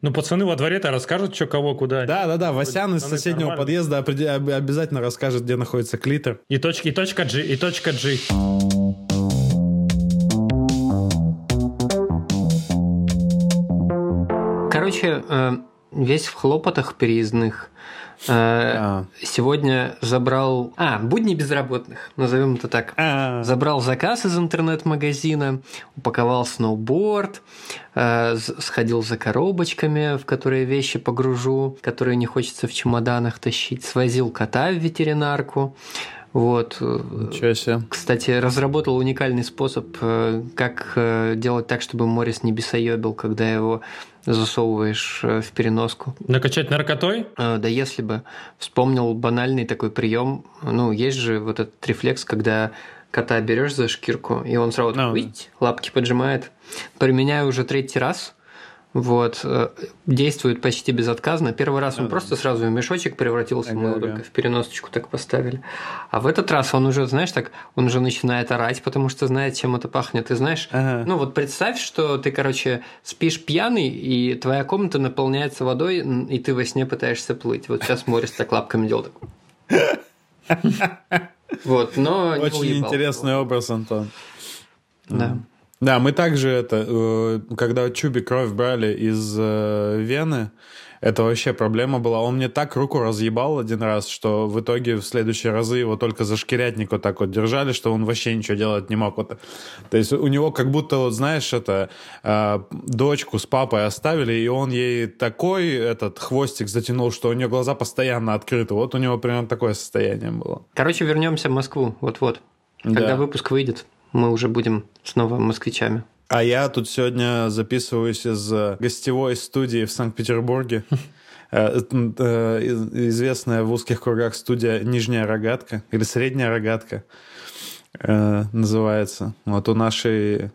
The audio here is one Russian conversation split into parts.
Ну, пацаны во дворе-то расскажут, что кого куда. Да, да, да. Васян из соседнего подъезда обязательно расскажет, где находится клитер. И точка, и точка G, и точка G. Короче, э, весь в хлопотах переездных. А. Сегодня забрал... А, будни безработных, назовем это так. А. Забрал заказ из интернет-магазина, упаковал сноуборд, э, сходил за коробочками, в которые вещи погружу, которые не хочется в чемоданах тащить, свозил кота в ветеринарку, вот. Ничего себе. Кстати, разработал уникальный способ, э, как э, делать так, чтобы Морис не бесоебил, когда его засовываешь э, в переноску. Накачать наркотой? Да если бы. Вспомнил банальный такой прием. Ну, есть же вот этот рефлекс, когда кота берешь за шкирку, и он сразу no. Ну. лапки поджимает. Применяю уже третий раз – вот. Э, действует почти безотказно. Первый раз он да, просто сразу в мешочек превратился, ага, мы его только в переносочку так поставили. А в этот раз он уже, знаешь, так, он уже начинает орать, потому что знает, чем это пахнет. И знаешь, ага. ну вот представь, что ты, короче, спишь пьяный, и твоя комната наполняется водой, и ты во сне пытаешься плыть. Вот сейчас Морис так лапками делал. Вот, но Очень интересный образ, Антон. Да. Да, мы также это, э, когда Чуби кровь брали из э, вены, это вообще проблема была. Он мне так руку разъебал один раз, что в итоге в следующие разы его только за шкирятник вот так вот держали, что он вообще ничего делать не мог. Вот. То есть у него как будто, вот знаешь, это э, дочку с папой оставили, и он ей такой этот хвостик затянул, что у нее глаза постоянно открыты. Вот у него примерно такое состояние было. Короче, вернемся в Москву. Вот-вот. Когда да. выпуск выйдет мы уже будем снова москвичами. А я тут сегодня записываюсь из э, гостевой студии в Санкт-Петербурге. Э, э, известная в узких кругах студия «Нижняя рогатка» или «Средняя рогатка» называется. Вот у нашей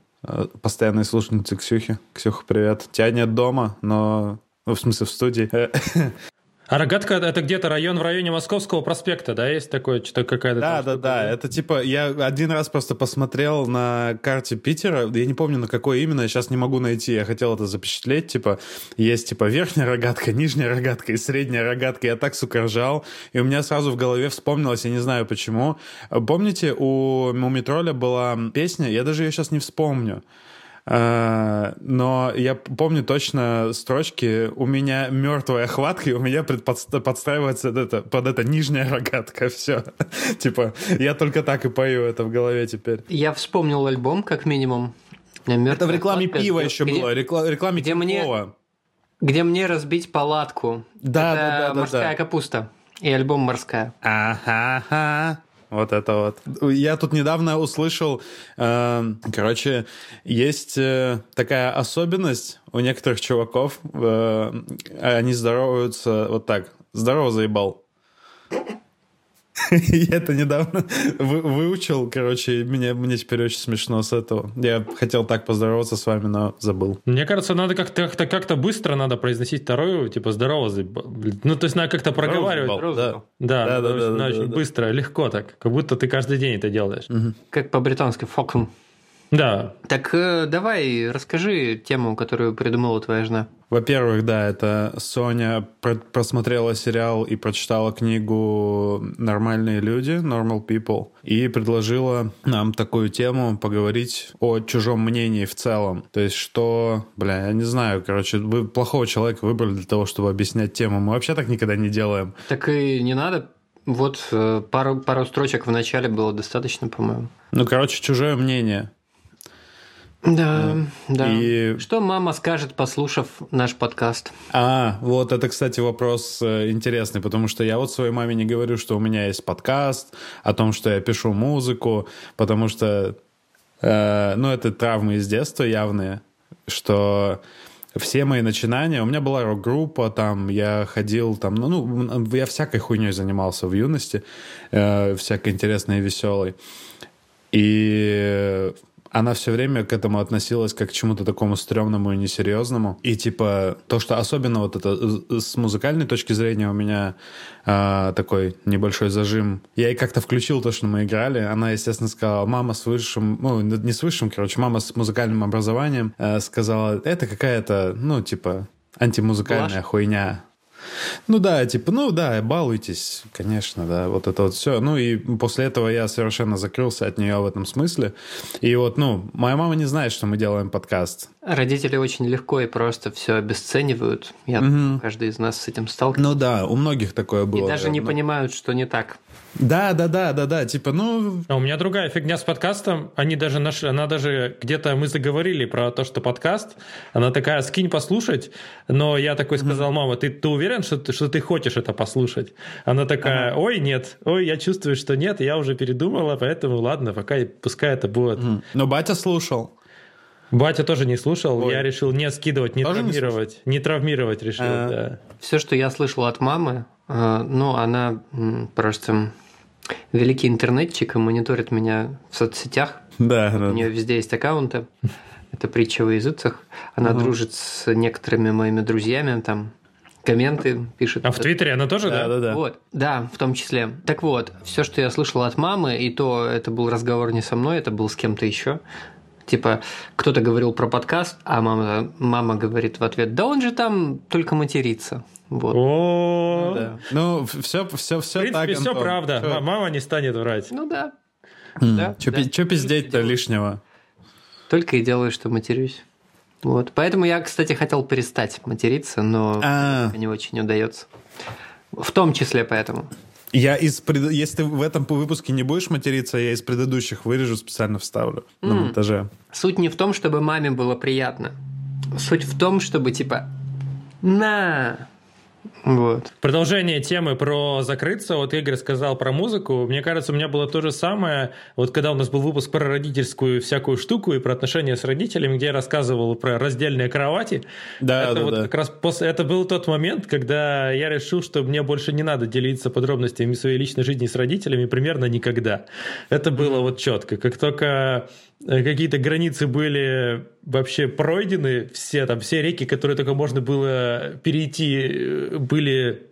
постоянной слушательницы Ксюхи. Ксюха, привет. Тебя нет дома, но... Ну, в смысле, в студии. А Рогатка это где-то район в районе Московского проспекта, да, есть такое, что-то какая-то... Да, да, да, это типа, я один раз просто посмотрел на карте Питера, я не помню на какой именно, я сейчас не могу найти, я хотел это запечатлеть, типа, есть типа верхняя рогатка, нижняя рогатка и средняя рогатка, я так, сука, ржал, и у меня сразу в голове вспомнилось, я не знаю почему, помните, у Мумитроля была песня, я даже ее сейчас не вспомню, но я помню точно строчки «У меня мертвая хватка, и у меня подстраивается это, под это нижняя рогатка». Все. типа, я только так и пою это в голове теперь. Я вспомнил альбом, как минимум. Это в рекламе пива еще где, было, рекла- рекламе где мне, где мне разбить палатку. Да, это да, да, «Морская да. капуста». И альбом «Морская». Ага. Вот это вот. Я тут недавно услышал, э, короче, есть э, такая особенность у некоторых чуваков, э, они здороваются вот так. Здорово, заебал. Я это недавно вы, выучил, короче, мне, мне теперь очень смешно с этого. Я хотел так поздороваться с вами, но забыл. Мне кажется, надо как-то как, -то, как -то быстро надо произносить вторую, типа здорово. Ну, то есть надо как-то проговаривать. Здорово, да. Да, да, да, да, да, очень да, быстро, легко так, как будто ты каждый день это делаешь. Угу. Как по-британски фоком. Да. Так э, давай, расскажи тему, которую придумала твоя жена. Во-первых, да, это Соня просмотрела сериал и прочитала книгу «Нормальные люди», «Normal People», и предложила нам такую тему поговорить о чужом мнении в целом. То есть, что, бля, я не знаю, короче, вы плохого человека выбрали для того, чтобы объяснять тему. Мы вообще так никогда не делаем. Так и не надо. Вот э, пару, пару строчек в начале было достаточно, по-моему. Ну, короче, чужое мнение. Да, да. И... Что мама скажет, послушав наш подкаст? А, вот это, кстати, вопрос э, интересный, потому что я вот своей маме не говорю, что у меня есть подкаст, о том, что я пишу музыку, потому что, э, ну, это травмы из детства явные, что все мои начинания, у меня была рок-группа, там я ходил, там, ну, ну я всякой хуйней занимался в юности, э, всякой интересной и веселой. И она все время к этому относилась как к чему-то такому стрёмному и несерьезному. И типа то, что особенно вот это с музыкальной точки зрения у меня э, такой небольшой зажим. Я ей как-то включил то, что мы играли. Она, естественно, сказала, мама с высшим, ну, не с высшим, короче, мама с музыкальным образованием э, сказала, это какая-то, ну, типа, антимузыкальная Блажь? хуйня. Ну да, типа, ну да, балуйтесь, конечно, да, вот это вот все. Ну и после этого я совершенно закрылся от нее в этом смысле. И вот, ну, моя мама не знает, что мы делаем подкаст. Родители очень легко и просто все обесценивают. Я, каждый из нас с этим сталкивается. Ну да, у многих такое было. и даже не понимают, что не так. Да, да, да, да, да, типа, ну, А у меня другая фигня с подкастом. Они даже нашли, она даже где-то мы заговорили про то, что подкаст. Она такая, скинь послушать. Но я такой сказал, мама, ты, ты уверен, что ты, что ты хочешь это послушать? Она такая, ой, нет, ой, я чувствую, что нет, я уже передумала, поэтому ладно, пока пускай это будет. но батя слушал. Батя тоже не слушал, Ой. я решил не скидывать, не Тоже не травмировать, не, травмировать решил, А. да. Все, что я слышал от мамы, ну, она просто великий интернетчик и мониторит меня в соцсетях. Да, да. У нее везде есть аккаунты. Это притча во языцах. Она дружит с некоторыми моими друзьями, там комменты пишет. А в Твиттере она тоже, Да, да? да, да. Вот, да, в том числе. Так вот, все, что я слышал от мамы, и то это был разговор не со мной, это был с кем-то еще. Типа, кто-то говорил про подкаст, а мама, мама говорит в ответ, да он же там только матерится. Вот. О, Да. Ну, все, все, в все принципе, так, все Антон. правда. М- Мама не станет врать. Ну да. да, Чё, да. пи- чё пиздеть-то лишнего? Только и делаю, что матерюсь. Вот. Поэтому я, кстати, хотел перестать материться, но А. не очень удается. В том числе поэтому. Я из пред... Если ты в этом выпуске не будешь материться, я из предыдущих вырежу, специально вставлю на монтаже. Суть не в том, чтобы маме было приятно. Суть в том, чтобы типа на. Вот. Продолжение темы про закрыться. Вот Игорь сказал про музыку. Мне кажется, у меня было то же самое. Вот когда у нас был выпуск про родительскую всякую штуку и про отношения с родителями, где я рассказывал про раздельные кровати. Да, это да, вот да. как раз после... Это был тот момент, когда я решил, что мне больше не надо делиться подробностями своей личной жизни с родителями примерно никогда. Это было вот четко. Как только какие-то границы были вообще пройдены, все там, все реки, которые только можно было перейти, э, были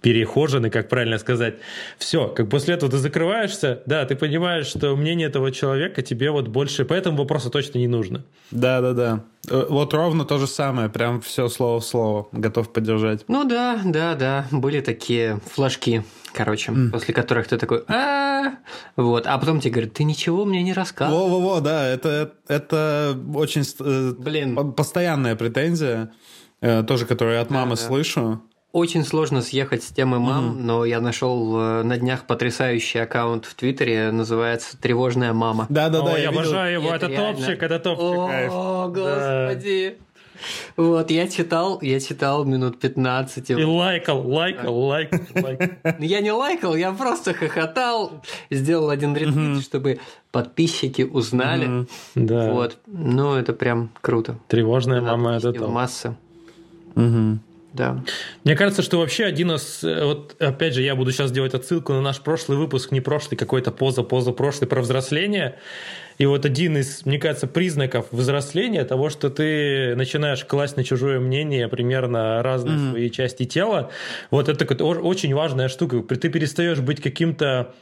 перехожены, как правильно сказать. Все, как после этого ты закрываешься, да, ты понимаешь, что мнение этого человека тебе вот больше по этому вопросу точно не нужно. Да, да, да. Э, Вот ровно то же самое, прям все слово в слово. Готов поддержать. Ну да, да, да. Были такие флажки, короче, после которых ты такой а Вот. А потом тебе говорят, ты ничего мне не рассказывал. Во-во-во, да, это, это очень э, Блин. по- постоянная претензия, э, тоже, которую я от мамы слышу. Очень сложно съехать с темы мам, но я нашел э, на днях потрясающий аккаунт в Твиттере, называется «Тревожная мама». Да, да, да, О, я видел. обожаю его, это, реально- топчик, это топчик. кайф. О, Да. Вот, я читал, я читал минут 15. И лайкал, лайкал, лайкал, лайкал. Я не лайкал, я просто хохотал, сделал один ретвит, чтобы подписчики узнали. Да. Вот, ну это прям круто. Тревожная мама, это массы, Мгм. да. Мне кажется, что вообще один из... э, Вот опять же, я буду сейчас делать отсылку на наш прошлый выпуск, не прошлый, какой-то поза-поза прошлый про взросление. И вот один из, мне кажется, признаков взросления того, что ты начинаешь класть на чужое мнение примерно разные свои части тела. Вот это очень важная штука. Ты перестаешь быть каким-то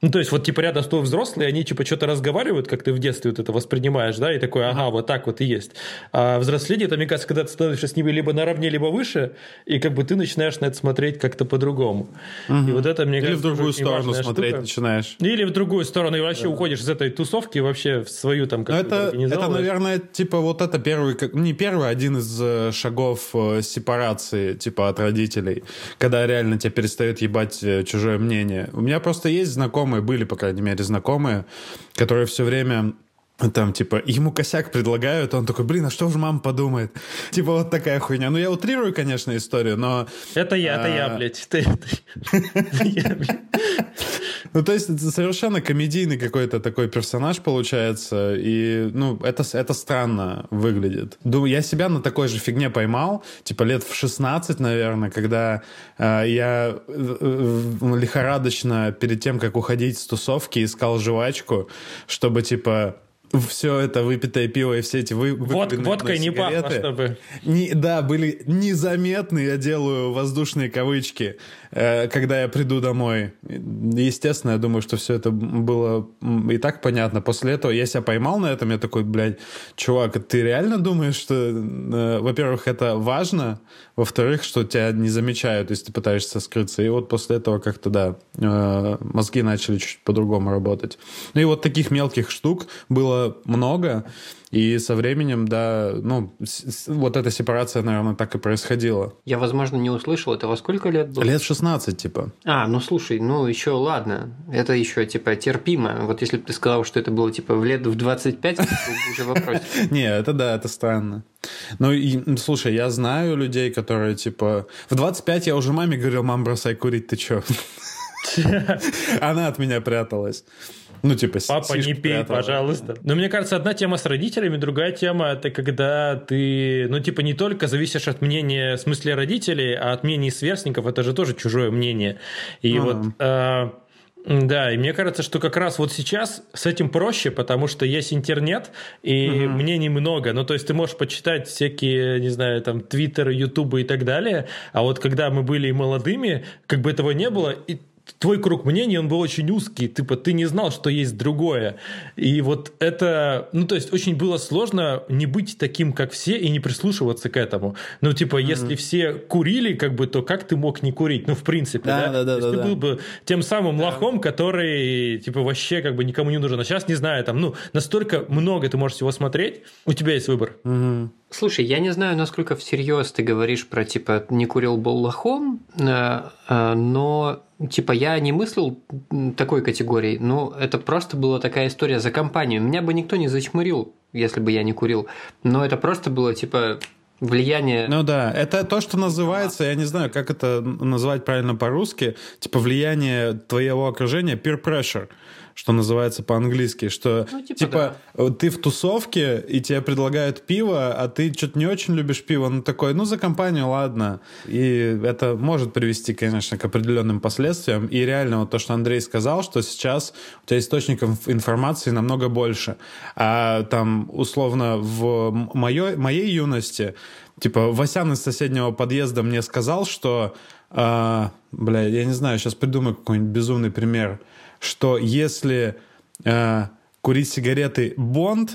ну, то есть, вот, типа, рядом с тобой взрослые, они, типа, что-то разговаривают, как ты в детстве вот это воспринимаешь, да, и такой, ага, вот так вот и есть. А взросление, это, мне кажется, когда ты становишься с ними либо наравне, либо выше, и как бы ты начинаешь на это смотреть как-то по-другому. И вот это, мне Или в кажется, другую очень сторону смотреть штука. начинаешь. Или в другую сторону, и вообще уходишь из этой тусовки вообще в свою там Ну, какую-то это, это, наверное, типа вот это первый, как- не первый, один из э, шагов э, сепарации, типа от родителей, когда реально тебя перестает ебать э, чужое мнение. У меня просто есть знакомые, были, по крайней мере, знакомые, которые все время там, типа, ему косяк предлагают, он такой, блин, а что же мама подумает? Типа, вот такая хуйня. Ну, я утрирую, конечно, историю, но... Это я, это я, А. блядь. Ты- это я, блядь. Ну, то есть, это совершенно комедийный какой-то такой персонаж получается, и, ну, это, это странно выглядит. Думаю, я себя на такой же фигне поймал, типа, лет в 16, наверное, когда э, я э, лихорадочно перед тем, как уходить с тусовки, искал жвачку, чтобы, типа, все это выпитое пиво и все эти вы, вот, водкой не пахло, чтобы... Не, да, были незаметны, я делаю воздушные кавычки, э, когда я приду домой. Естественно, я думаю, что все это было и так понятно. После этого я себя поймал на этом, я такой, блядь, чувак, ты реально думаешь, что, э, во-первых, это важно, во-вторых, что тебя не замечают, если ты пытаешься скрыться. И вот после этого как-то, да, э, мозги начали чуть по-другому работать. Ну и вот таких мелких штук было много, и со временем, да, ну, вот эта сепарация, наверное, так и происходила. Я, возможно, не услышал, это во сколько лет было? Лет 16, типа. А, ну слушай, ну еще ладно, это еще, типа, терпимо. Вот если бы ты сказал, что это было, типа, в лет в 25, уже вопрос. Не, это да, это странно. Ну, и, слушай, я знаю людей, которые, типа... В 25 я уже маме говорил, мам, бросай курить, ты чё? Она от меня пряталась. Ну, типа, Папа, не пей, этого. пожалуйста. Но мне кажется, одна тема с родителями, другая тема – это когда ты, ну, типа, не только зависишь от мнения, в смысле, родителей, а от мнений сверстников, это же тоже чужое мнение. И а. вот... Э, да, и мне кажется, что как раз вот сейчас с этим проще, потому что есть интернет, и угу. мнений много. Ну, то есть ты можешь почитать всякие, не знаю, там, Твиттеры, Ютубы и так далее, а вот когда мы были молодыми, как бы этого не было, и твой круг мнений, он был очень узкий, типа ты не знал, что есть другое. И вот это, ну то есть очень было сложно не быть таким, как все, и не прислушиваться к этому. Ну типа, mm-hmm. если все курили, как бы, то как ты мог не курить? Ну в принципе, да? да? да, да, да ты да. был бы тем самым да. лохом, который типа вообще как бы никому не нужен. А сейчас, не знаю, там, ну настолько много ты можешь всего смотреть, у тебя есть выбор. Mm-hmm. Слушай, я не знаю, насколько всерьез ты говоришь про типа не курил был лохом, э, э, но типа я не мыслил такой категории, но это просто была такая история за компанию. Меня бы никто не зачмырил, если бы я не курил. Но это просто было типа влияние... Ну да, это то, что называется, я не знаю, как это назвать правильно по-русски, типа влияние твоего окружения, peer pressure что называется по-английски, что ну, типа, типа да. ты в тусовке, и тебе предлагают пиво, а ты что-то не очень любишь пиво, ну такой, ну за компанию, ладно. И это может привести, конечно, к определенным последствиям. И реально вот то, что Андрей сказал, что сейчас у тебя источников информации намного больше. А там, условно, в моей, моей юности, типа, Васян из соседнего подъезда мне сказал, что, э, бля, я не знаю, сейчас придумаю какой-нибудь безумный пример – что если э, курить сигареты Бонд,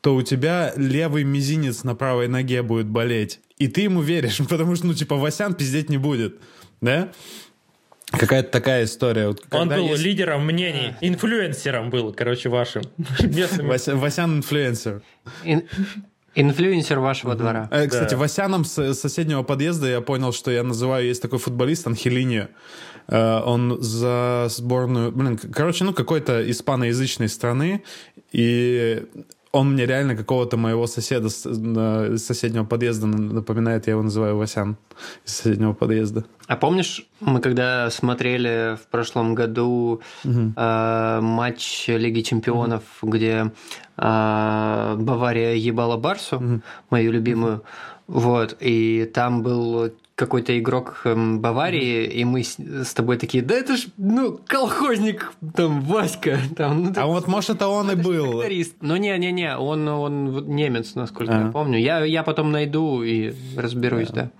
то у тебя левый мизинец на правой ноге будет болеть. И ты ему веришь, потому что, ну, типа, Васян пиздеть не будет. Да? Какая-то такая история. Вот, Он был есть... лидером мнений, инфлюенсером был, короче, вашим. Васян инфлюенсер. Инфлюенсер вашего двора. Э, кстати, Васяном с соседнего подъезда я понял, что я называю, есть такой футболист Анхелини. Э, он за сборную, блин, короче, ну какой-то испаноязычной страны, и он мне реально какого-то моего соседа из соседнего подъезда напоминает, я его называю Васян из соседнего подъезда. А помнишь, мы когда смотрели в прошлом году угу. э, матч Лиги Чемпионов, угу. где э, Бавария ебала Барсу, угу. мою любимую, вот, и там был какой-то игрок эм, Баварии, и мы с, с тобой такие, да это ж, ну, колхозник, там, Васька. Там, ну, а вот, может, это он и был. Тракторист. Ну, не-не-не, он, он немец, насколько а. я помню. Я, я потом найду и разберусь, да. да,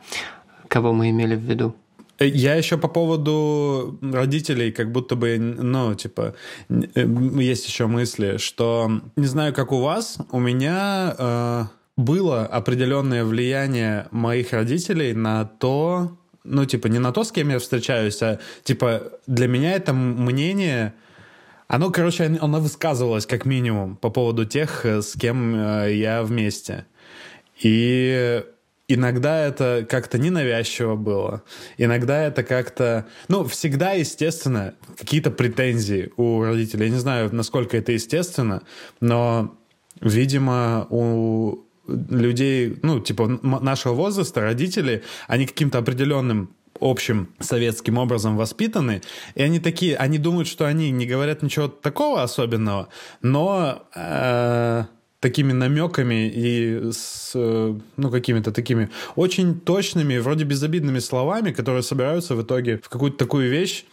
кого мы имели в виду. Э, я еще по поводу родителей, как будто бы, ну, типа, э, есть еще мысли, что не знаю, как у вас, у меня э, было определенное влияние моих родителей на то, ну, типа, не на то, с кем я встречаюсь, а, типа, для меня это мнение, оно, короче, оно высказывалось, как минимум, по поводу тех, э, с кем э, я вместе. И иногда это как-то ненавязчиво было, иногда это как-то... Ну, всегда, естественно, какие-то претензии у родителей. Я не знаю, насколько это естественно, но, видимо, у людей, ну, типа нашего возраста, родители, они каким-то определенным общим советским образом воспитаны, и они такие, они думают, что они не говорят ничего такого особенного, но э, такими намеками и с, ну, какими-то такими очень точными, вроде безобидными словами, которые собираются в итоге в какую-то такую вещь,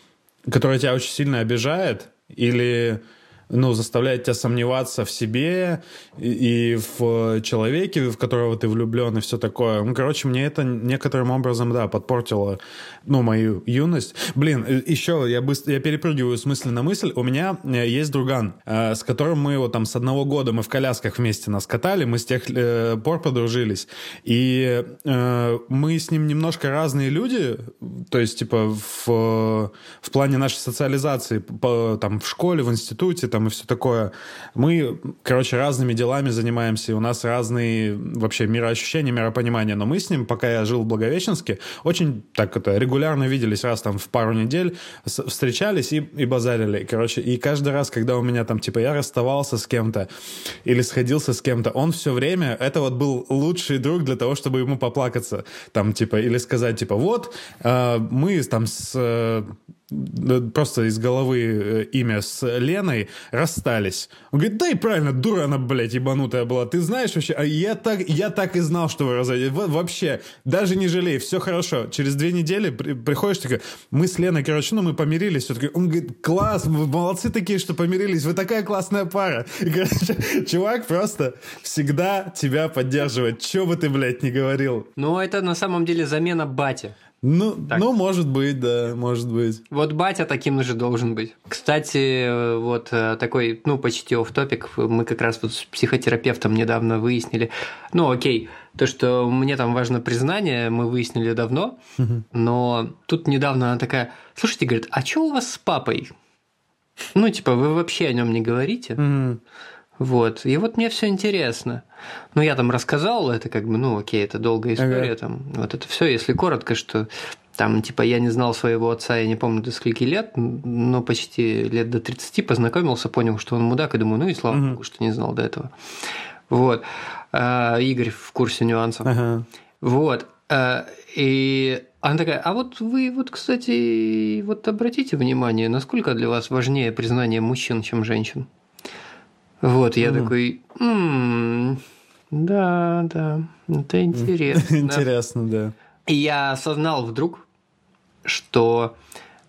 которая тебя очень сильно обижает, или ну, заставляет тебя сомневаться в себе и, в человеке, в которого ты влюблен, и все такое. Ну, короче, мне это некоторым образом, да, подпортило, ну, мою юность. Блин, еще я быстро, я перепрыгиваю с мысли на мысль. У меня э, есть друган, э, с которым мы вот там с одного года мы в колясках вместе нас катали, мы с тех э, пор подружились. И э, мы с ним немножко разные люди, то есть, типа, в, в плане нашей социализации, по, там, в школе, в институте, там, и все такое. Мы, короче, разными делами занимаемся, и у нас разные вообще мироощущения, миропонимания. Но мы с ним, пока я жил в Благовещенске, очень так это регулярно виделись раз там в пару недель, встречались и, и базарили. Короче, и каждый раз, когда у меня там, типа, я расставался с кем-то или сходился с кем-то, он все время, это вот был лучший друг для того, чтобы ему поплакаться. Там, типа, или сказать, типа, вот, э, мы там с э, просто из головы э, имя с Леной расстались. Он говорит, да и правильно, дура она, блядь, ебанутая была. Ты знаешь вообще, а я так, я так и знал, что вы разойдетесь. Вообще, даже не жалей, все хорошо. Через две недели при, приходишь, такой, мы с Леной, короче, ну мы помирились. Все таки Он говорит, класс, вы молодцы такие, что помирились, вы такая классная пара. И, короче, чувак просто всегда тебя поддерживает, что бы ты, блядь, не говорил. Ну, это на самом деле замена бати. Ну, ну, может быть, да, может быть. Вот батя таким же должен быть. Кстати, вот э, такой, ну, почти оф топик мы как раз вот с психотерапевтом недавно выяснили. Ну, окей, то, что мне там важно признание, мы выяснили давно, но тут недавно она такая, слушайте, говорит, а что у вас с папой? Ну, типа, вы вообще о нем не говорите? Вот. И вот мне все интересно. Ну, я там рассказал, это как бы, ну, окей, это долгая история, ага. там, вот это все, если коротко, что там, типа, я не знал своего отца, я не помню до скольки лет, но почти лет до 30 познакомился, понял, что он мудак, и думаю, ну и слава угу. богу, что не знал до этого. Вот. А, Игорь в курсе нюансов. Ага. Вот. А, и она такая, а вот вы, вот, кстати, вот обратите внимание, насколько для вас важнее признание мужчин, чем женщин? Вот, я mm. такой, м-м, да, да, это интересно. Интересно, да. И я осознал вдруг, что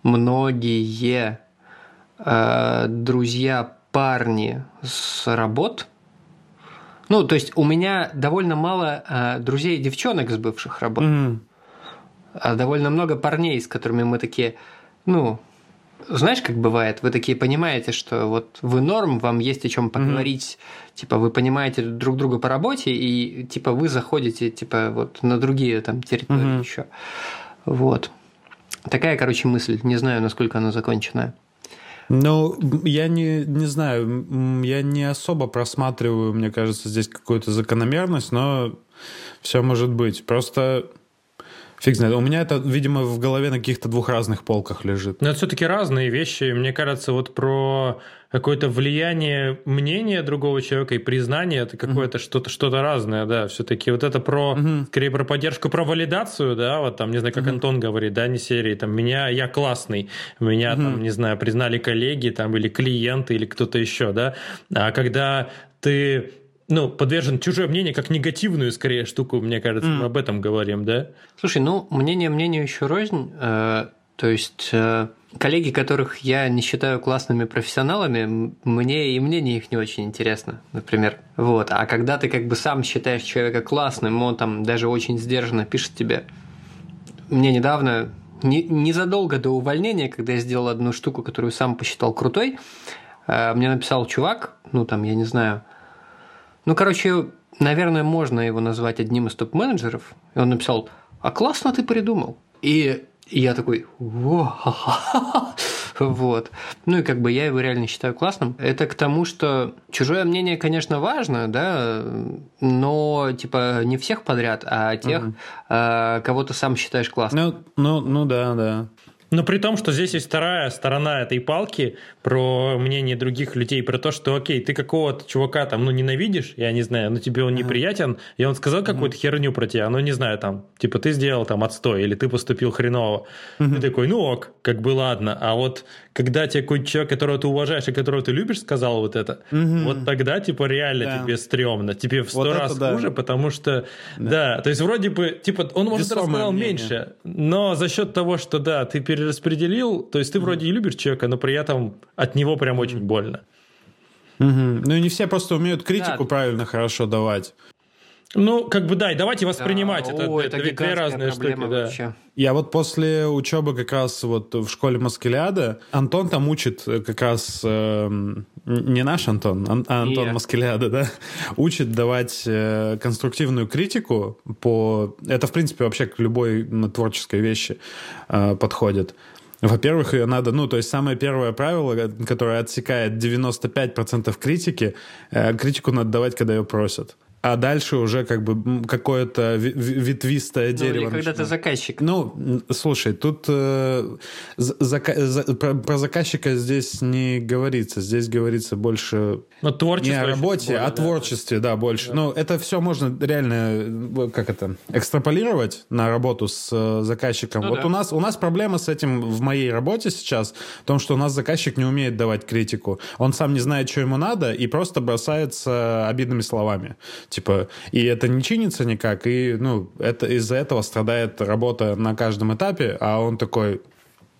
многие э, друзья парни с работ, ну, то есть у меня довольно мало э, друзей девчонок с бывших работ, mm. а довольно много парней, с которыми мы такие, ну, знаешь, как бывает, вы такие понимаете, что вот вы норм, вам есть о чем поговорить, mm-hmm. типа вы понимаете друг друга по работе, и типа вы заходите типа вот на другие там территории mm-hmm. еще. Вот. Такая, короче, мысль. Не знаю, насколько она законченная. Ну, я не, не знаю, я не особо просматриваю, мне кажется, здесь какую-то закономерность, но все может быть. Просто Фиг знает. У меня это, видимо, в голове на каких-то двух разных полках лежит. Но это все-таки разные вещи. Мне кажется, вот про какое-то влияние мнения другого человека и признание это какое-то mm-hmm. что-то что-то разное, да. Все-таки вот это про mm-hmm. скорее про поддержку, про валидацию, да, вот там, не знаю, как mm-hmm. Антон говорит, да, не серии, там, меня, я классный, меня mm-hmm. там, не знаю, признали коллеги, там, или клиенты, или кто-то еще, да. А когда ты ну, подвержен чужое мнение как негативную, скорее, штуку, мне кажется, mm. мы об этом говорим, да? Слушай, ну, мнение мнению еще рознь. Э, то есть, э, коллеги, которых я не считаю классными профессионалами, мне и мнение их не очень интересно, например. Вот. А когда ты как бы сам считаешь человека классным, он там даже очень сдержанно пишет тебе. Мне недавно, не, незадолго до увольнения, когда я сделал одну штуку, которую сам посчитал крутой, э, мне написал чувак, ну там, я не знаю, ну, короче, наверное, можно его назвать одним из топ-менеджеров. И он написал, а классно ты придумал. И я такой, вот. Ну и как бы я его реально считаю классным. Это к тому, что чужое мнение, конечно, важно, да, но типа не всех подряд, а тех, угу. кого ты сам считаешь классным. Ну, ну, ну да, да. Но при том, что здесь есть вторая сторона этой палки про мнение других людей, про то, что, окей, ты какого-то чувака там, ну, ненавидишь, я не знаю, но тебе он неприятен, и он сказал какую-то херню про тебя, ну, не знаю, там, типа, ты сделал там отстой, или ты поступил хреново. Ты такой, ну ок, как бы ладно. А вот когда тебе какой-то человек, которого ты уважаешь и которого ты любишь, сказал вот это, вот тогда, типа, реально да. тебе стрёмно. Тебе в сто вот раз да. хуже, потому что, да. да, то есть вроде бы, типа, он, может, Весомое рассказал мнение. меньше, но за счет того, что, да, ты перераспределил, то есть ты вроде и любишь человека, но при этом от него прям очень больно. Угу. Ну и не все просто умеют критику да. правильно, хорошо давать. Ну, как бы да, и давайте воспринимать. Да, это, о, это, это две разные штуки. Да. Вообще. Я вот после учебы как раз вот в школе Маскеляда, Антон там учит как раз, э, не наш Антон, а, Антон Нет. Маскеляда, да, учит давать э, конструктивную критику по... Это, в принципе, вообще к любой творческой вещи э, подходит. Во-первых, ее надо, ну, то есть самое первое правило, которое отсекает 95% критики, э, критику надо давать, когда ее просят а дальше уже как бы какое-то ветвистое ну, дерево. Или когда ты заказчик. Ну, слушай, тут э, зака за, про, про заказчика здесь не говорится. Здесь говорится больше Но творчество не о работе, более, а о творчестве, да, больше. Да. Ну, это все можно реально, как это, экстраполировать на работу с э, заказчиком. Ну, вот да. у нас у нас проблема с этим в моей работе сейчас, в том, что у нас заказчик не умеет давать критику. Он сам не знает, что ему надо, и просто бросается обидными словами. Типа, и это не чинится никак, и, ну, это из-за этого страдает работа на каждом этапе, а он такой,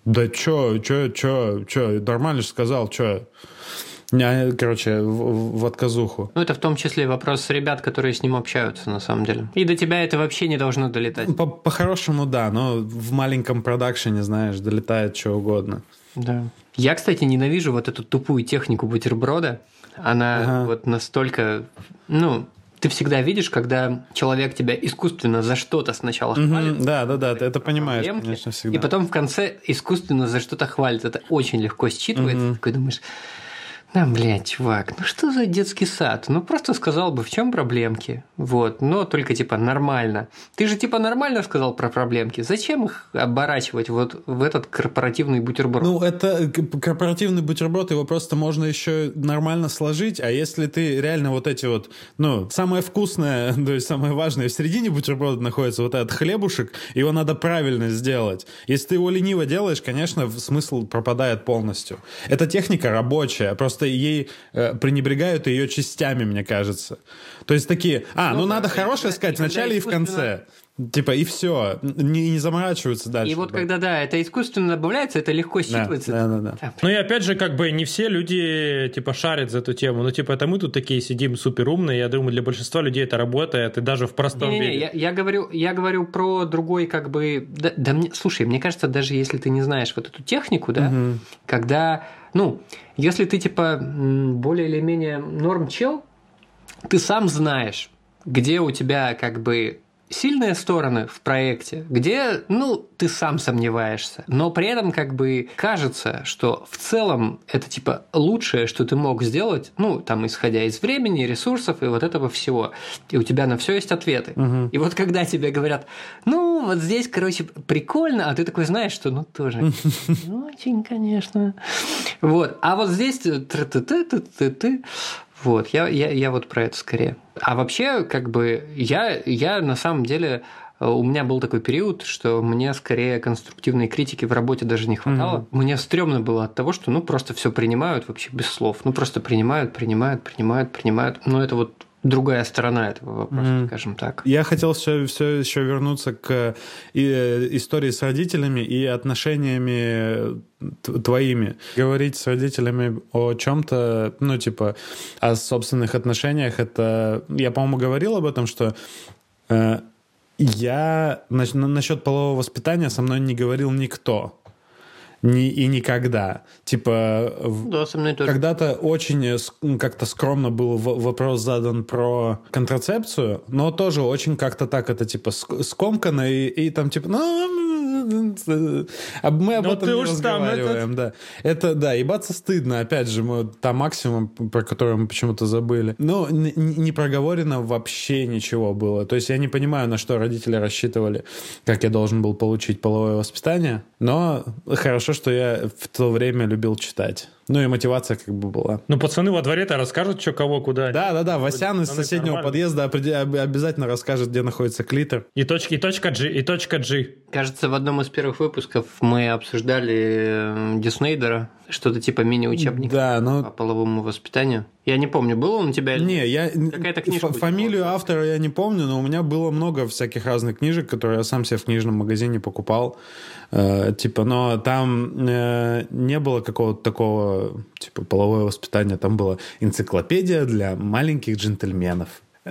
да чё, чё, чё, чё, нормально же сказал, чё. Короче, в, в отказуху. Ну, это в том числе вопрос ребят, которые с ним общаются, на самом деле. И до тебя это вообще не должно долетать. По- по-хорошему, да, но в маленьком продакшене, знаешь, долетает что угодно. Да. Я, кстати, ненавижу вот эту тупую технику бутерброда. Она ага. вот настолько, ну, ты всегда видишь, когда человек тебя искусственно за что-то сначала хвалит. Угу, да, да, да, ты это понимаешь, проблемки, конечно, всегда. И потом в конце искусственно за что-то хвалит. Это очень легко считывается. Угу. Ты такой думаешь, да, блядь, чувак, ну что за детский сад? Ну просто сказал бы, в чем проблемки. Вот, но только типа нормально. Ты же типа нормально сказал про проблемки. Зачем их оборачивать вот в этот корпоративный бутерброд? Ну, это корпоративный бутерброд, его просто можно еще нормально сложить, а если ты реально вот эти вот, ну, самое вкусное, то есть самое важное, в середине бутерброда находится вот этот хлебушек, его надо правильно сделать. Если ты его лениво делаешь, конечно, смысл пропадает полностью. Эта техника рабочая, просто просто ей э, пренебрегают ее частями, мне кажется. То есть такие, а, ну, ну надо хорошее сказать в начале и в конце. Типа, и все. Не, не заморачиваются дальше. И вот когда, да, это искусственно добавляется, это легко считывается. Да, да, да. да. Ну и опять же, как бы не все люди, типа, шарят за эту тему. Ну, типа, это мы тут такие сидим супер умные. Я думаю, для большинства людей это работает, и даже в простом не, не, виде. Я, я, говорю, я говорю про другой, как бы... Да, да мне, слушай, мне кажется, даже если ты не знаешь вот эту технику, да, угу. когда... Ну, если ты, типа, более или менее норм чел, ты сам знаешь, где у тебя, как бы, сильные стороны в проекте, где, ну, ты сам сомневаешься, но при этом как бы кажется, что в целом это типа лучшее, что ты мог сделать, ну, там, исходя из времени, ресурсов и вот этого всего. И у тебя на все есть ответы. Угу. И вот когда тебе говорят, ну, вот здесь, короче, прикольно, а ты такой знаешь, что, ну, тоже очень, конечно. Вот. А вот здесь ты ты вот, я, я, я вот про это скорее. А вообще, как бы, я, я на самом деле э, у меня был такой период, что мне скорее конструктивной критики в работе даже не хватало. Mm-hmm. Мне стрёмно было от того, что ну просто все принимают вообще без слов. Ну просто принимают, принимают, принимают, принимают. Но это вот другая сторона этого вопроса, mm. скажем так. Я хотел все, все еще вернуться к и, истории с родителями и отношениями твоими. Говорить с родителями о чем-то, ну, типа, о собственных отношениях, это... Я, по-моему, говорил об этом, что э, я насчет полового воспитания со мной не говорил никто ни, и никогда. Типа, да, со мной тоже. когда-то очень как-то скромно был вопрос задан про контрацепцию, но тоже очень как-то так это типа скомкано и, и там типа, ну, а мы об Но этом не разговариваем, да. Это, да, ебаться стыдно, опять же, мы, там максимум, про который мы почему-то забыли. Но не проговорено вообще ничего было. То есть я не понимаю, на что родители рассчитывали, как я должен был получить половое воспитание, но хорошо, что я в то время любил читать. Ну и мотивация как бы была. Ну, пацаны во дворе-то расскажут, что кого куда. Да, да, да. Васян из соседнего нормально. подъезда обязательно расскажет, где находится клитер. И точка, и точка G, и точка G. Кажется, в одном из первых выпусков мы обсуждали э, Диснейдера. Что-то типа мини-учебника да, но... по половому воспитанию. Я не помню, было он у тебя Не, я... Какая-то книжка Ф- Фамилию автора я не помню, но у меня было много всяких разных книжек, которые я сам себе в книжном магазине покупал. Э, типа, но там э, не было какого-то такого, типа, половое воспитание. Там была энциклопедия для маленьких джентльменов.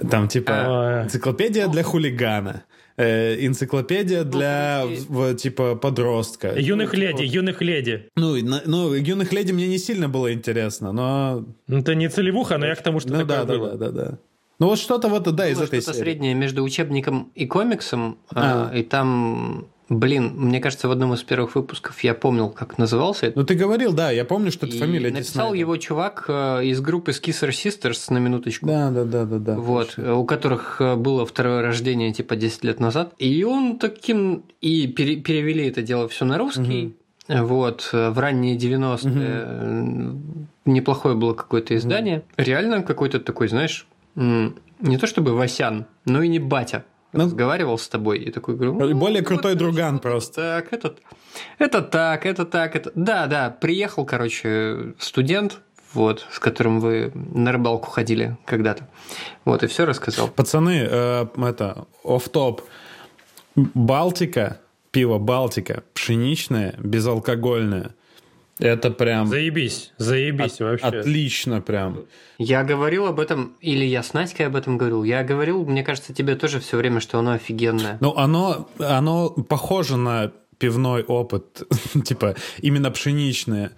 Там, типа, А. энциклопедия для хулигана. Э, энциклопедия для, в- типа, подростка. Юных леди, юных леди. Ну, на- ну, юных леди мне не сильно было интересно, но... Ну, Это не целевуха, но я к тому, что Ну, такое да, да, было. да, да, да. Ну, вот что-то вот, да, из этой что-то серии. среднее между учебником и комиксом, А. а, и там, блин, мне кажется, в одном из первых выпусков я помнил, как назывался это. Ну, ты говорил, да, я помню, что это И фамилия написал Диснея. его чувак э, из группы Skisser Sisters на минуточку. Да, да, да, да, да. Вот, э, у которых э, было второе рождение типа 10 лет назад. И он таким... И пере- перевели это дело все на русский. Вот, э, в ранние 90-е э, неплохое было какое-то издание. Реально какой-то такой, знаешь, не то чтобы Васян, но и не батя. Ну, разговаривал с тобой и такой говорю... «Ну, Более вот, крутой короче, друган вот просто. Так, этот... Это так, это так, это... Да, да, приехал, короче, студент, вот, с которым вы на рыбалку ходили когда-то. Вот, и все рассказал. Пацаны, э, это, оф-топ. Балтика, пиво Балтика, пшеничное, безалкогольное. Это прям Заебись, заебись от- вообще. отлично прям. Я говорил об этом, или я с Надькой об этом говорил. Я говорил, мне кажется, тебе тоже все время, что оно офигенное. Ну, оно, оно похоже на пивной опыт. типа, именно пшеничное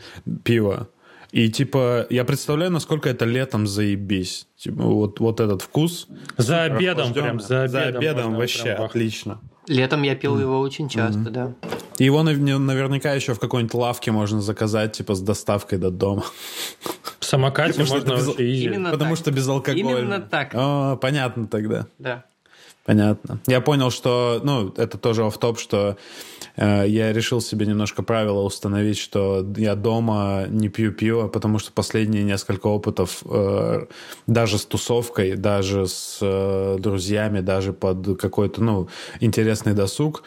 пиво. И типа, я представляю, насколько это летом заебись. Типа, вот, вот этот вкус. За обедом прям, за обедом. За обедом вообще прям отлично. Летом я пил его очень часто, да. И Его нав- наверняка еще в какой-нибудь лавке можно заказать, типа, с доставкой до дома. В самокате Потому что можно без-. Именно Потому так. что безалкогольно. Именно так. О, понятно тогда. Да. Понятно. Я понял, что, ну, это тоже в топ, что э, я решил себе немножко правила установить, что я дома не пью пиво, потому что последние несколько опытов э, даже с тусовкой, даже с э, друзьями, даже под какой-то, ну, интересный досуг,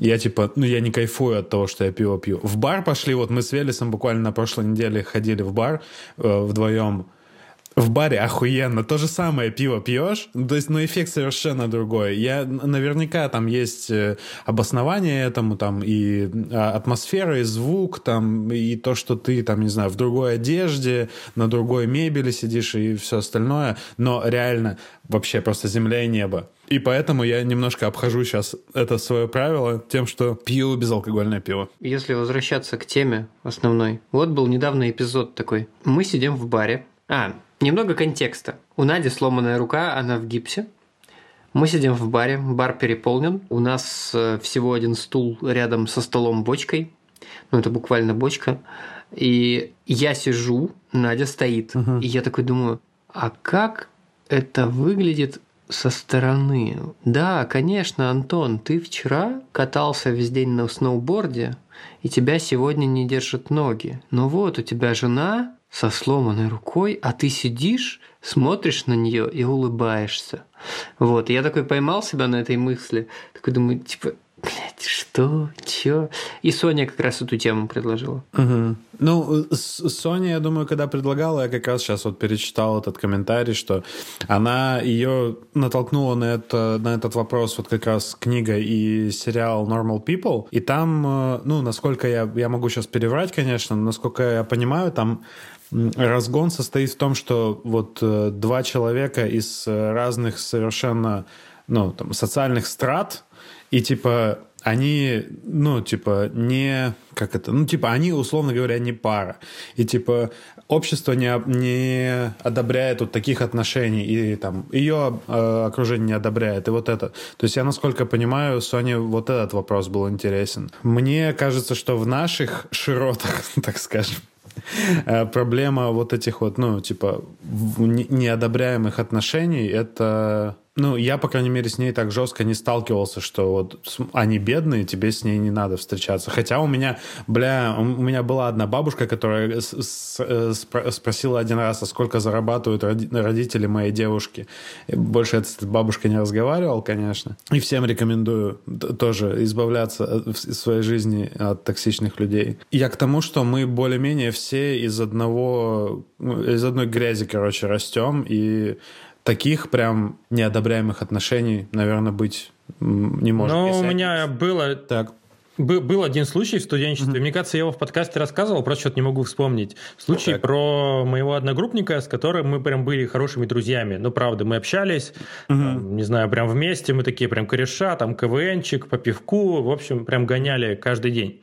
я типа, ну я не кайфую от того, что я пиво пью. В бар пошли, вот мы с Велесом буквально на прошлой неделе ходили в бар э, вдвоем. В баре охуенно. То же самое пиво пьешь, то есть, но эффект совершенно другой. Я наверняка там есть э, обоснование этому, там и а, атмосфера, и звук, там и то, что ты там, не знаю, в другой одежде, на другой мебели сидишь и все остальное. Но реально вообще просто земля и небо. И поэтому я немножко обхожу сейчас это свое правило тем, что пью безалкогольное пиво. Если возвращаться к теме основной. Вот был недавно эпизод такой. Мы сидим в баре. А, немного контекста. У Нади сломанная рука, она в гипсе. Мы сидим в баре, бар переполнен. У нас э, всего один стул рядом со столом бочкой. Ну, это буквально бочка. И я сижу, Надя стоит. И я такой думаю, а как это выглядит со стороны? Да, конечно, Антон, ты вчера катался весь день на сноуборде, и тебя сегодня не держат ноги. Но вот у тебя жена со сломанной рукой, а ты сидишь, смотришь на нее и улыбаешься. Вот, я такой поймал себя на этой мысли, такой думаю, типа, блядь, что, чё? И Соня как раз эту тему предложила. Ну, с- Соня, я думаю, когда предлагала, я как раз сейчас вот перечитал этот комментарий, что она ее натолкнула на, это, на этот вопрос вот как раз книга и сериал Normal People. И там, э, ну, насколько я, я могу сейчас переврать, конечно, но насколько я понимаю, там разгон состоит в том, что вот э, два человека из э, разных совершенно, ну, там, социальных страт, и типа они, ну, типа, не... Как это? Ну, типа, они, условно говоря, не пара. И, типа, общество не, не одобряет вот таких отношений. И, там, ее э, окружение не одобряет. И вот это. То есть, я, насколько понимаю, Соне вот этот вопрос был интересен. Мне кажется, что в наших широтах, так скажем, проблема вот этих вот, ну, типа, неодобряемых отношений, это ну, я, по крайней мере, с ней так жестко не сталкивался, что вот они бедные, тебе с ней не надо встречаться. Хотя у меня, бля, у меня была одна бабушка, которая э, спросила один раз, а сколько зарабатывают родители моей девушки. Больше я с бабушкой не разговаривал, конечно. И всем рекомендую тоже избавляться в своей жизни от токсичных людей. Я к тому, что мы более-менее все из одного, из одной грязи, короче, растем, и таких прям неодобряемых отношений, наверное, быть не может. Ну, у меня было... Так. Был один случай в студенчестве. Mm-hmm. Мне кажется, я его в подкасте рассказывал, просто что-то не могу вспомнить. Случай okay. про моего одногруппника, с которым мы прям были хорошими друзьями. Ну, правда, мы общались, mm-hmm. там, не знаю, прям вместе, мы такие прям кореша, там КВНчик по пивку, в общем, прям гоняли каждый день.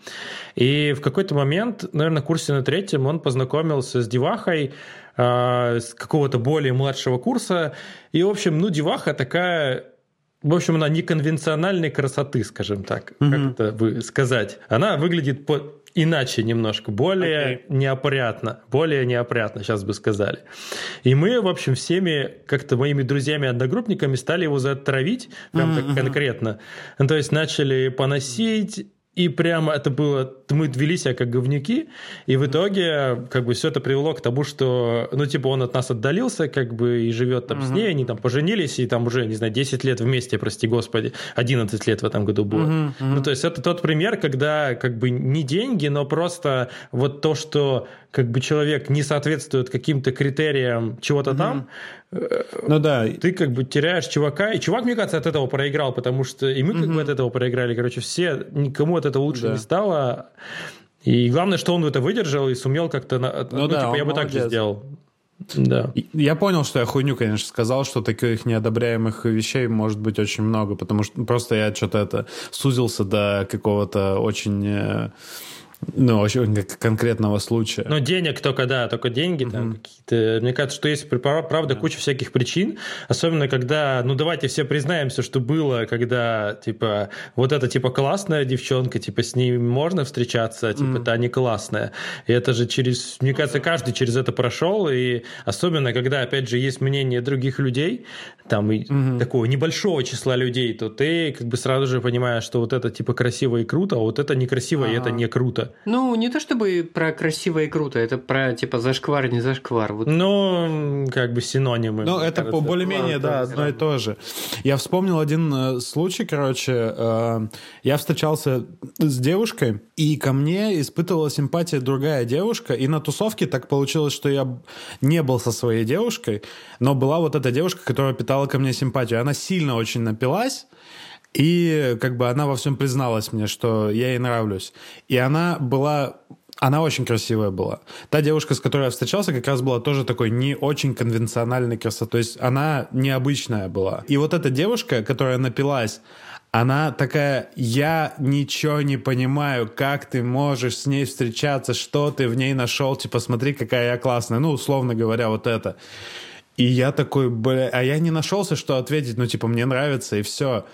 И в какой-то момент, наверное, курсе на третьем он познакомился с девахой, э, с какого-то более младшего курса. И, в общем, ну, деваха такая в общем, она неконвенциональной красоты, скажем так, mm-hmm. как это вы сказать. Она выглядит по иначе немножко, более okay. неопрятно, более неопрятно, сейчас бы сказали. И мы, в общем, всеми как-то моими друзьями-одногруппниками стали его затравить, прям mm-hmm. так конкретно. Ну, то есть начали поносить, и прямо это было, мы вели себя как говнюки, и в итоге как бы все это привело к тому, что, ну, типа, он от нас отдалился, как бы, и живет там uh-huh. с ней, они там поженились, и там уже, не знаю, 10 лет вместе, прости господи, 11 лет в этом году было. Uh-huh. Uh-huh. Ну, то есть это тот пример, когда как бы не деньги, но просто вот то, что как бы человек не соответствует каким-то критериям чего-то угу. там, э, ну да. Ты как бы теряешь чувака. И чувак, мне кажется, от этого проиграл, потому что и мы как бы от этого проиграли. Короче, все, никому от этого лучше да. не стало. И главное, что он это выдержал и сумел как-то... Ну, ну да, типа, я бы молодец. так же сделал. Да. Я понял, что я хуйню, конечно, сказал, что таких неодобряемых вещей может быть очень много, потому что просто я что-то это сузился до какого-то очень э, ну, очень конкретного случая. Ну, денег только, да, только деньги там mm-hmm. какие-то. Мне кажется, что есть, правда, куча всяких причин, особенно когда, ну, давайте все признаемся, что было, когда, типа, вот эта, типа, классная девчонка, типа, с ней можно встречаться, типа, mm-hmm. та не классная. И это же через, мне кажется, каждый через это прошел, и особенно, когда, опять же, есть мнение других людей, там, mm-hmm. такого небольшого числа людей, то ты, как бы, сразу же понимаешь, что вот это, типа, красиво и круто, а вот это некрасиво, uh-huh. и это не круто. Ну, не то чтобы про красиво и круто, это про типа зашквар, не зашквар. Вот. Ну, как бы синонимы. Ну, это кажется. более-менее, да, одно и то же. Я вспомнил один э, случай, короче, э, я встречался с девушкой, и ко мне испытывала симпатия другая девушка, и на тусовке так получилось, что я не был со своей девушкой, но была вот эта девушка, которая питала ко мне симпатию. Она сильно очень напилась, и как бы она во всем призналась мне, что я ей нравлюсь. И она была она очень красивая была. Та девушка, с которой я встречался, как раз была тоже такой не очень конвенциональной красотой. То есть она необычная была. И вот эта девушка, которая напилась, она такая, я ничего не понимаю, как ты можешь с ней встречаться, что ты в ней нашел, типа, смотри, какая я классная. Ну, условно говоря, вот это. И я такой, бля, а я не нашелся, что ответить, ну, типа, мне нравится, и все.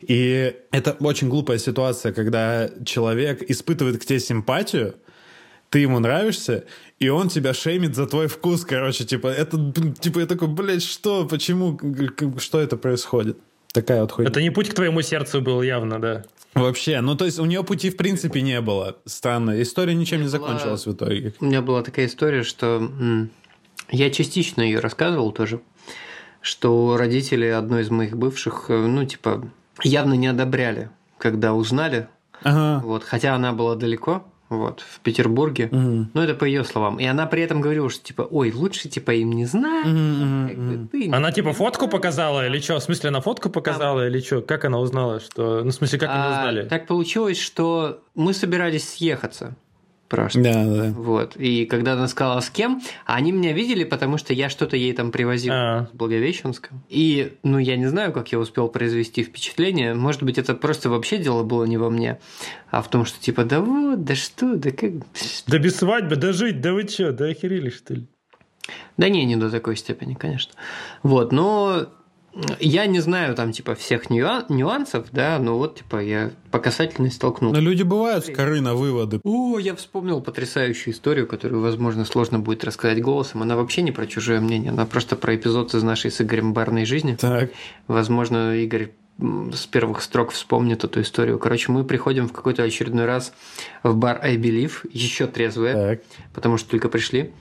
И это очень глупая ситуация, когда человек испытывает к тебе симпатию, ты ему нравишься, и он тебя шеймит за твой вкус, короче, типа, это, типа, я такой, блядь, что, почему, что это происходит? Такая вот хуйня. Это не путь к твоему сердцу был явно, да. Вообще, ну то есть у нее пути в принципе не было. Странно. История ничем не закончилась в итоге. У меня была такая история, что я частично ее рассказывал тоже, что родители одной из моих бывших, э, ну, типа, явно не одобряли, когда узнали. Ага. Вот, хотя она была далеко, вот, в Петербурге. Угу. Ну, это по ее словам. И она при этом говорила, что типа, ой, лучше типа им не знать. Угу, как ты она типа фотку показала или что? В смысле, она фотку показала а... или что? Как она узнала, что. Ну, в смысле, как а, они узнали? Так получилось, что мы собирались съехаться просто. Да, да. Вот. И когда она сказала с кем, они меня видели, потому что я что-то ей там привозил А-а-а. с Благовещенска. И, ну, я не знаю, как я успел произвести впечатление. Может быть, это просто вообще дело было не во мне, а в том, что типа, да вот, да что, да как... Да без свадьбы, да жить, да вы что, да охерели, что ли? Да не, не до такой степени, конечно. Вот, но я не знаю там, типа, всех нюансов, да, но вот, типа, я по касательной столкнулся. Но люди бывают скоры на выводы. О, я вспомнил потрясающую историю, которую, возможно, сложно будет рассказать голосом. Она вообще не про чужое мнение, она просто про эпизод из нашей с Игорем барной жизни. Так. Возможно, Игорь с первых строк вспомнит эту историю. Короче, мы приходим в какой-то очередной раз в бар I Believe, еще трезвые, так. потому что только пришли.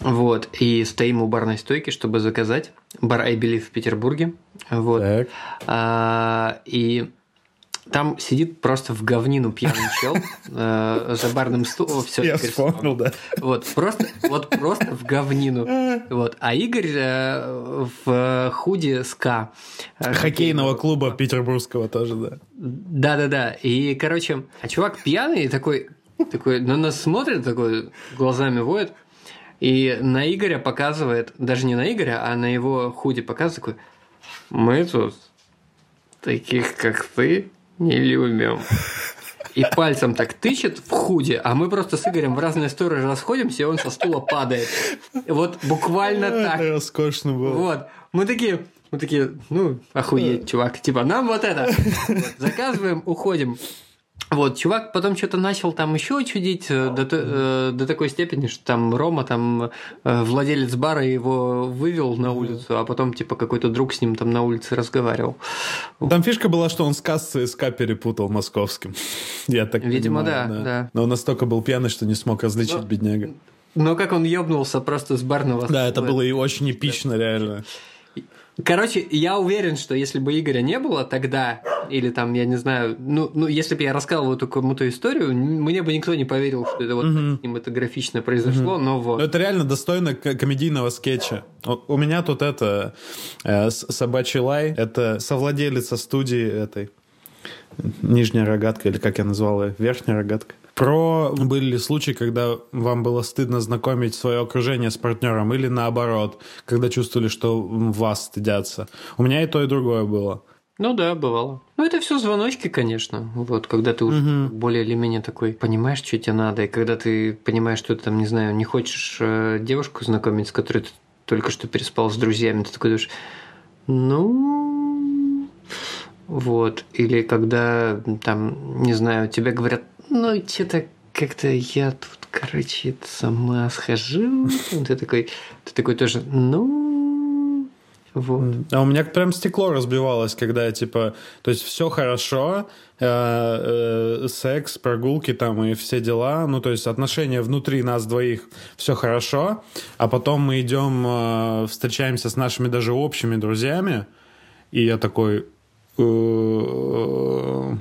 Вот, и стоим у барной стойки, чтобы заказать. Бар I Believe в Петербурге. Вот. Так. А, и там сидит просто в говнину пьяный чел э, за барным стулом. Все, Я вспомнил, да. Вот просто, вот просто в говнину. Вот. А Игорь э, в худи СКА. Э, Хоккейного клуба петербургского тоже, да. Да-да-да. И, короче, а чувак пьяный такой, такой на нас смотрит, такой глазами воет. И на Игоря показывает, даже не на Игоря, а на его худи показывает такой, мы тут таких, как ты, не любим. И пальцем так тычет в худе, а мы просто с Игорем в разные стороны расходимся, и он со стула падает. Вот буквально так. Роскошно было. Вот. Мы такие, мы такие, ну, охуеть, чувак. Типа, нам вот это. Вот, заказываем, уходим. Вот, чувак потом что-то начал там еще чудить э, до, э, до такой степени, что там Рома, там э, владелец бара его вывел на улицу, а потом типа какой-то друг с ним там на улице разговаривал. Там фишка была, что он с кассы СК перепутал московским. Я так Видимо, понимаю, да, да, да. Но он настолько был пьяный, что не смог различить Но... бедняга. Но как он ебнулся просто с барного Да, это было и очень эпично, реально. Короче, я уверен, что если бы Игоря не было тогда, или там, я не знаю, ну, ну если бы я рассказывал эту кому-то историю, мне бы никто не поверил, что это вот mm-hmm. кинематографично произошло, mm-hmm. но вот. Но это реально достойно комедийного скетча. У меня тут это э, собачий лай, это совладелица студии этой нижняя рогатка, или как я назвал ее, верхняя рогатка. Про были ли случаи, когда вам было стыдно знакомить свое окружение с партнером, или наоборот, когда чувствовали, что вас стыдятся? У меня и то, и другое было. Ну да, бывало. Ну это все звоночки, конечно. Вот, когда ты уже угу. более или менее такой понимаешь, что тебе надо, и когда ты понимаешь, что ты там, не знаю, не хочешь э, девушку знакомить, с которой ты только что переспал с друзьями, ты такой думаешь, ну, вот. Или когда там, не знаю, тебе говорят, ну, что-то как-то я тут, короче, сама схожу. Ты такой, ты такой тоже, ну, вот. А у меня прям стекло разбивалось, когда я типа, то есть все хорошо, э, э, секс, прогулки там и все дела, ну то есть отношения внутри нас двоих, все хорошо, а потом мы идем, э, встречаемся с нашими даже общими друзьями, и я такой, э,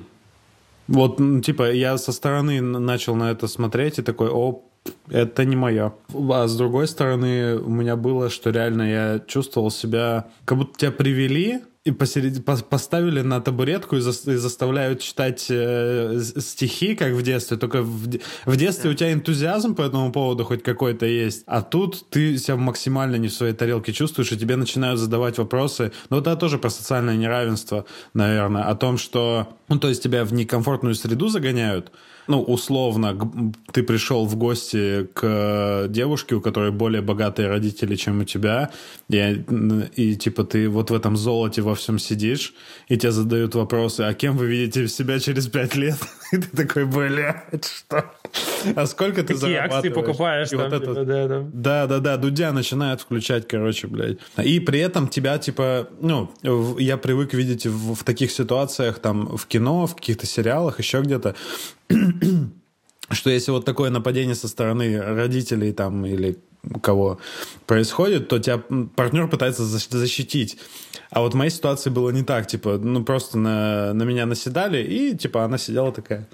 вот, типа, я со стороны начал на это смотреть и такой, о, это не мое. А с другой стороны, у меня было, что реально я чувствовал себя, как будто тебя привели, и посеред... поставили на табуретку и, за... и заставляют читать э, стихи, как в детстве. Только в, в детстве да. у тебя энтузиазм по этому поводу хоть какой-то есть. А тут ты себя максимально не в своей тарелке чувствуешь, и тебе начинают задавать вопросы. Но это тоже про социальное неравенство, наверное. О том, что... Ну, то есть тебя в некомфортную среду загоняют, ну, условно, ты пришел в гости к девушке, у которой более богатые родители, чем у тебя, и, и типа ты вот в этом золоте во всем сидишь, и тебе задают вопросы, а кем вы видите себя через пять лет? И ты такой, блядь, что? А сколько ты Какие зарабатываешь? акции покупаешь и там, вот это... да, да. да, да, да, Дудя начинает включать, короче, блядь. И при этом тебя, типа, ну, я привык видеть в, в таких ситуациях, там, в кино, в каких-то сериалах, еще где-то, что если вот такое нападение со стороны родителей там или кого происходит, то тебя партнер пытается защитить. А вот в моей ситуации было не так, типа, ну просто на, на меня наседали, и типа она сидела такая.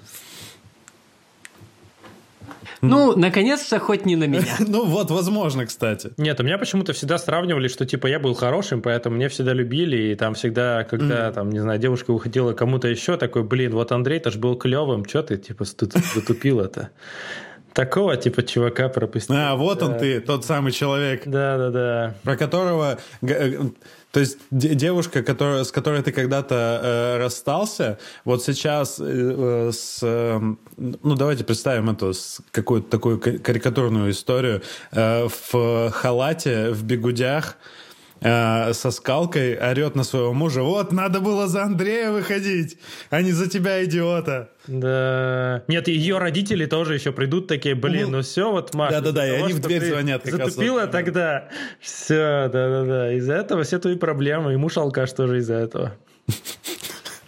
Ну, наконец-то хоть не на меня. ну вот, возможно, кстати. Нет, у меня почему-то всегда сравнивали, что типа я был хорошим, поэтому меня всегда любили, и там всегда, когда там, не знаю, девушка уходила кому-то еще, такой, блин, вот Андрей-то ж был клевым, что ты типа затупил это? Такого типа чувака пропустил. А, вот да. он ты, тот самый человек. Да, да, да. Про которого э, то есть девушка, которая, с которой ты когда-то э, расстался, вот сейчас э, э, с... Э, ну, давайте представим эту какую-то такую карикатурную историю. Э, в халате, в бегудях, э, со скалкой орет на своего мужа, вот, надо было за Андрея выходить, а не за тебя, идиота. Да. Нет, ее родители тоже еще придут такие, блин, ну, ну все, вот Маша. Да-да-да, и они в дверь звонят. Затупила вот, тогда. Все, да-да-да. Из-за этого все твои проблемы. И муж алкаш тоже из-за этого.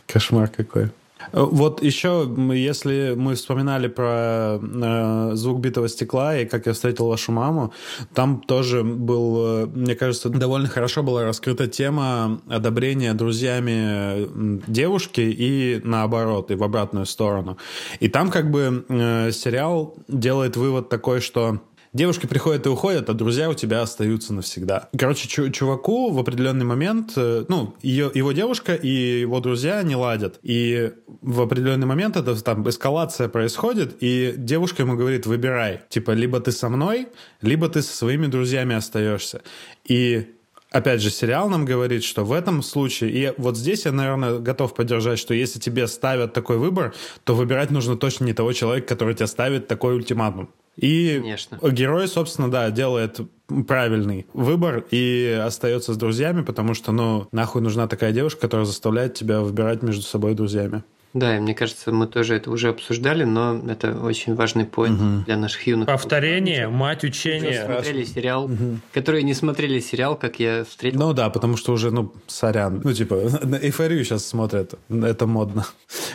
Кошмар какой. Вот еще, если мы вспоминали про э, звук битого стекла и как я встретил вашу маму, там тоже был, э, мне кажется, довольно хорошо была раскрыта тема одобрения друзьями девушки и наоборот, и в обратную сторону. И там как бы э, сериал делает вывод такой, что Девушки приходят и уходят, а друзья у тебя остаются навсегда. Короче, чуваку в определенный момент, э, ну, ее, его девушка и его друзья не ладят. И в определенный момент это там эскалация происходит, и девушка ему говорит, выбирай. Типа, либо ты со мной, либо ты со своими друзьями остаешься. И опять же, сериал нам говорит, что в этом случае, и вот здесь я, наверное, готов поддержать, что если тебе ставят такой выбор, то выбирать нужно точно не того человека, который тебе ставит такой ультиматум. И Конечно. герой, собственно, да, делает правильный выбор и остается с друзьями, потому что, ну, нахуй нужна такая девушка, которая заставляет тебя выбирать между собой друзьями. Да, и мне кажется, мы тоже это уже обсуждали, но это очень важный поинт угу. для наших юных. Повторение, мать учения. Смотрели сериал, угу. которые не смотрели сериал, как я встретил. Ну да, потому что уже, ну, сорян. Ну, типа, на эйфорию сейчас смотрят. Это модно.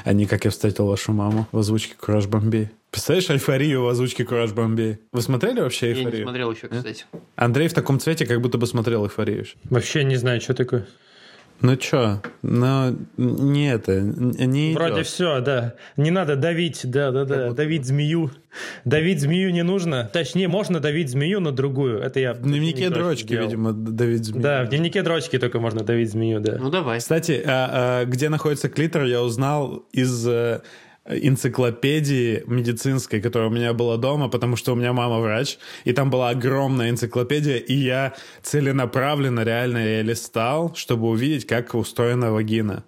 А не как я встретил вашу маму в озвучке Кураж Бомбей. Представляешь эйфорию в озвучке Кураж Бомбей? Вы смотрели вообще эйфорию? Я не смотрел еще, кстати. Андрей в таком цвете, как будто бы смотрел эйфорию. Вообще не знаю, что такое. Ну чё, но не это, не Вроде идет. все, да. Не надо давить, да-да-да, давить змею. Давить змею не нужно. Точнее, можно давить змею на другую. Это я в дневнике дрочки, делал. видимо, давить змею. Да, в дневнике дрочки только можно давить змею, да. Ну давай. Кстати, а, а, где находится клитор, я узнал из э, энциклопедии медицинской, которая у меня была дома, потому что у меня мама врач, и там была огромная энциклопедия, и я целенаправленно, реально я листал, чтобы увидеть, как устроена вагина.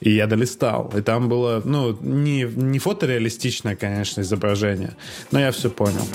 И я долистал. И там было, ну, не, не фотореалистичное, конечно, изображение, но я все понял.